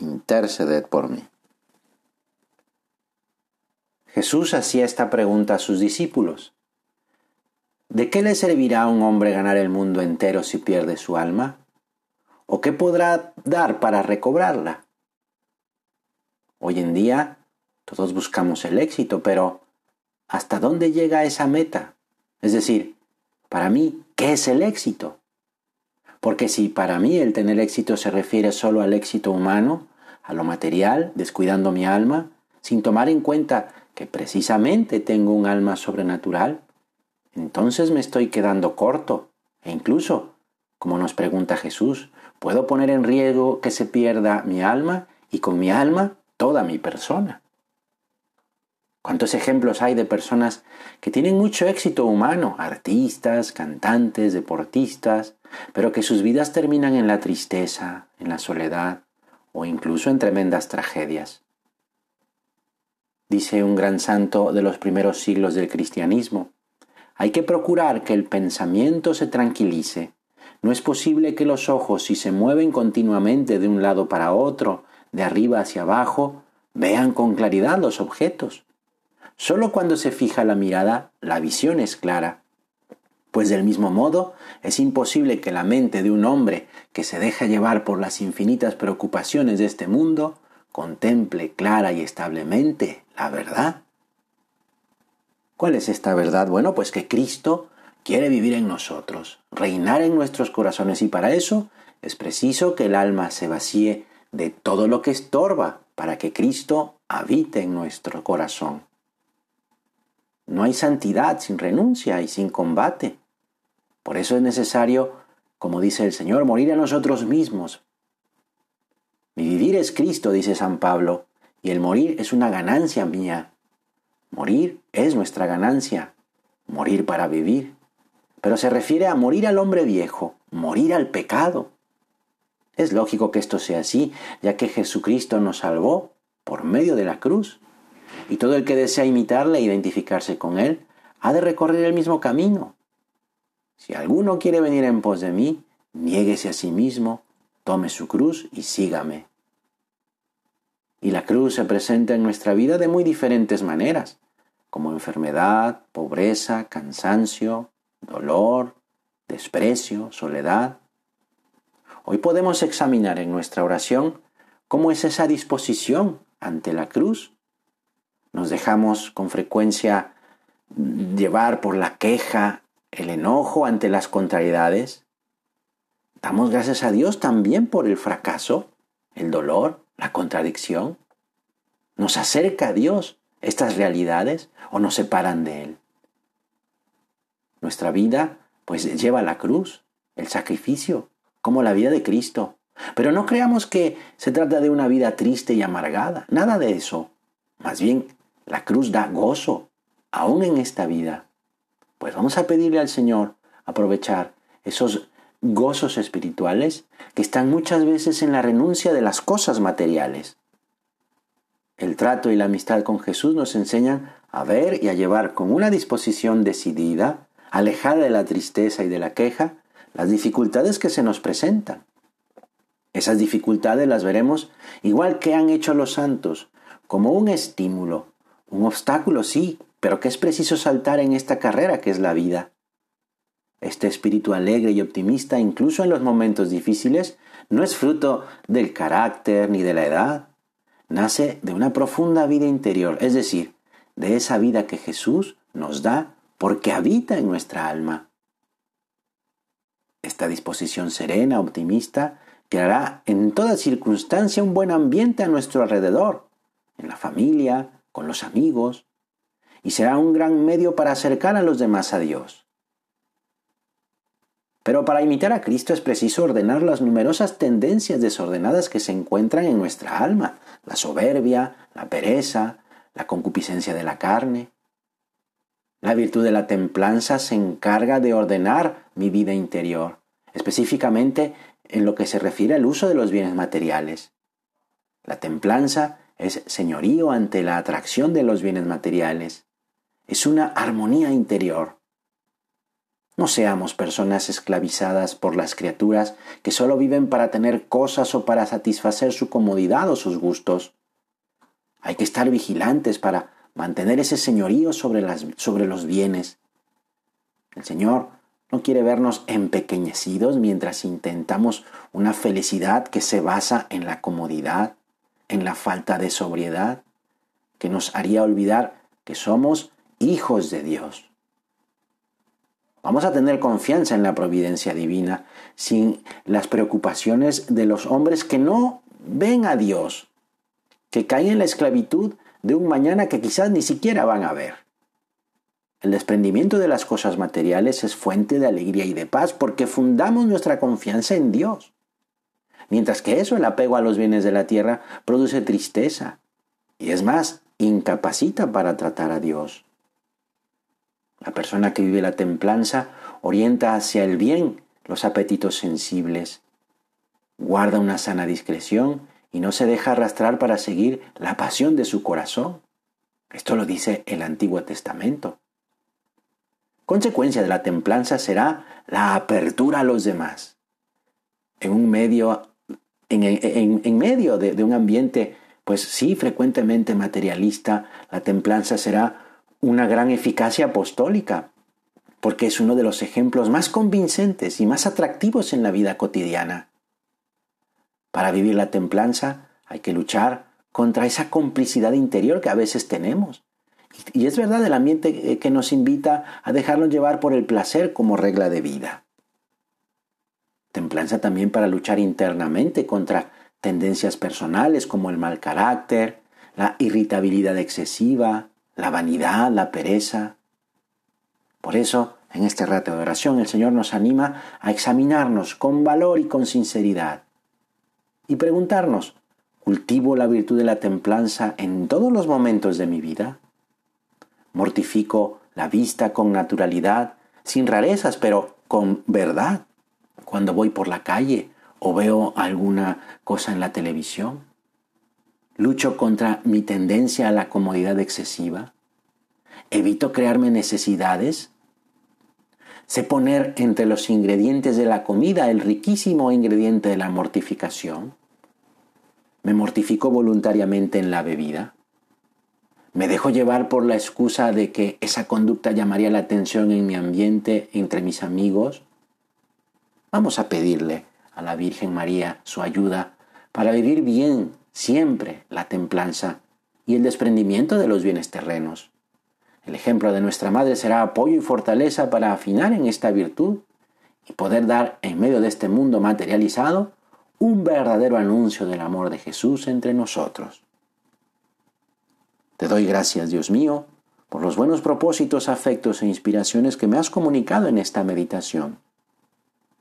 interceded por mí. Jesús hacía esta pregunta a sus discípulos. ¿De qué le servirá a un hombre ganar el mundo entero si pierde su alma? ¿O qué podrá dar para recobrarla? Hoy en día todos buscamos el éxito, pero ¿hasta dónde llega esa meta? Es decir, para mí, ¿qué es el éxito? Porque si para mí el tener éxito se refiere solo al éxito humano, a lo material, descuidando mi alma, sin tomar en cuenta que precisamente tengo un alma sobrenatural, entonces me estoy quedando corto. E incluso, como nos pregunta Jesús, puedo poner en riesgo que se pierda mi alma y con mi alma toda mi persona. ¿Cuántos ejemplos hay de personas que tienen mucho éxito humano, artistas, cantantes, deportistas, pero que sus vidas terminan en la tristeza, en la soledad o incluso en tremendas tragedias? Dice un gran santo de los primeros siglos del cristianismo, hay que procurar que el pensamiento se tranquilice. No es posible que los ojos, si se mueven continuamente de un lado para otro, de arriba hacia abajo, vean con claridad los objetos. Solo cuando se fija la mirada, la visión es clara. Pues del mismo modo, es imposible que la mente de un hombre que se deja llevar por las infinitas preocupaciones de este mundo contemple clara y establemente la verdad. ¿Cuál es esta verdad? Bueno, pues que Cristo quiere vivir en nosotros, reinar en nuestros corazones y para eso es preciso que el alma se vacíe de todo lo que estorba para que Cristo habite en nuestro corazón. No hay santidad sin renuncia y sin combate. Por eso es necesario, como dice el Señor, morir a nosotros mismos. Mi vivir es Cristo, dice San Pablo, y el morir es una ganancia mía. Morir es nuestra ganancia, morir para vivir. Pero se refiere a morir al hombre viejo, morir al pecado. Es lógico que esto sea así, ya que Jesucristo nos salvó por medio de la cruz y todo el que desea imitarle e identificarse con él ha de recorrer el mismo camino. Si alguno quiere venir en pos de mí, niéguese a sí mismo, tome su cruz y sígame. Y la cruz se presenta en nuestra vida de muy diferentes maneras, como enfermedad, pobreza, cansancio, dolor, desprecio, soledad. Hoy podemos examinar en nuestra oración cómo es esa disposición ante la cruz nos dejamos con frecuencia llevar por la queja, el enojo ante las contrariedades. Damos gracias a Dios también por el fracaso, el dolor, la contradicción. Nos acerca a Dios estas realidades o nos separan de Él. Nuestra vida pues lleva la cruz, el sacrificio, como la vida de Cristo. Pero no creamos que se trata de una vida triste y amargada, nada de eso. Más bien la cruz da gozo, aún en esta vida. Pues vamos a pedirle al Señor aprovechar esos gozos espirituales que están muchas veces en la renuncia de las cosas materiales. El trato y la amistad con Jesús nos enseñan a ver y a llevar con una disposición decidida, alejada de la tristeza y de la queja, las dificultades que se nos presentan. Esas dificultades las veremos igual que han hecho los santos, como un estímulo un obstáculo, sí, pero que es preciso saltar en esta carrera que es la vida. Este espíritu alegre y optimista, incluso en los momentos difíciles, no es fruto del carácter ni de la edad. Nace de una profunda vida interior, es decir, de esa vida que Jesús nos da porque habita en nuestra alma. Esta disposición serena, optimista, creará en toda circunstancia un buen ambiente a nuestro alrededor, en la familia, con los amigos, y será un gran medio para acercar a los demás a Dios. Pero para imitar a Cristo es preciso ordenar las numerosas tendencias desordenadas que se encuentran en nuestra alma, la soberbia, la pereza, la concupiscencia de la carne. La virtud de la templanza se encarga de ordenar mi vida interior, específicamente en lo que se refiere al uso de los bienes materiales. La templanza es señorío ante la atracción de los bienes materiales. Es una armonía interior. No seamos personas esclavizadas por las criaturas que solo viven para tener cosas o para satisfacer su comodidad o sus gustos. Hay que estar vigilantes para mantener ese señorío sobre, sobre los bienes. El Señor no quiere vernos empequeñecidos mientras intentamos una felicidad que se basa en la comodidad, en la falta de sobriedad, que nos haría olvidar que somos hijos de Dios. Vamos a tener confianza en la providencia divina sin las preocupaciones de los hombres que no ven a Dios, que caen en la esclavitud de un mañana que quizás ni siquiera van a ver. El desprendimiento de las cosas materiales es fuente de alegría y de paz porque fundamos nuestra confianza en Dios. Mientras que eso, el apego a los bienes de la tierra, produce tristeza y es más, incapacita para tratar a Dios. La persona que vive la templanza orienta hacia el bien los apetitos sensibles, guarda una sana discreción y no se deja arrastrar para seguir la pasión de su corazón. Esto lo dice el Antiguo Testamento. Consecuencia de la templanza será la apertura a los demás. En un medio, en, medio de, de un ambiente, pues sí, frecuentemente materialista, la templanza será una gran eficacia apostólica, porque es uno de los ejemplos más convincentes y más atractivos en la vida cotidiana. Para vivir la templanza hay que luchar contra esa complicidad interior que a veces tenemos. Y es verdad el ambiente eh, que nos invita a dejarnos llevar por el placer como regla de vida. Templanza también para luchar internamente contra tendencias personales como el mal carácter, la irritabilidad excesiva, la vanidad, la pereza. Por eso, en este rato de oración, el Señor nos anima a examinarnos con valor y con sinceridad y preguntarnos, ¿cultivo la virtud de la templanza en todos los momentos de mi vida? ¿Mortifico la vista con naturalidad, sin rarezas, pero con verdad, cuando voy por la calle o veo alguna cosa en la televisión? Lucho contra mi tendencia a la comodidad excesiva. Evito crearme necesidades. Sé poner entre los ingredientes de la comida el riquísimo ingrediente de la mortificación. Me mortifico voluntariamente en la bebida. Me dejo llevar por la excusa de que esa conducta llamaría la atención en mi ambiente, entre mis amigos. Vamos a pedirle a la Virgen María su ayuda para vivir bien siempre la templanza y el desprendimiento de los bienes terrenos. El ejemplo de nuestra Madre será apoyo y fortaleza para afinar en esta virtud y poder dar en medio de este mundo materializado un verdadero anuncio del amor de Jesús entre nosotros. Te doy gracias, Dios mío, por los buenos propósitos, afectos e inspiraciones que me has comunicado en esta meditación.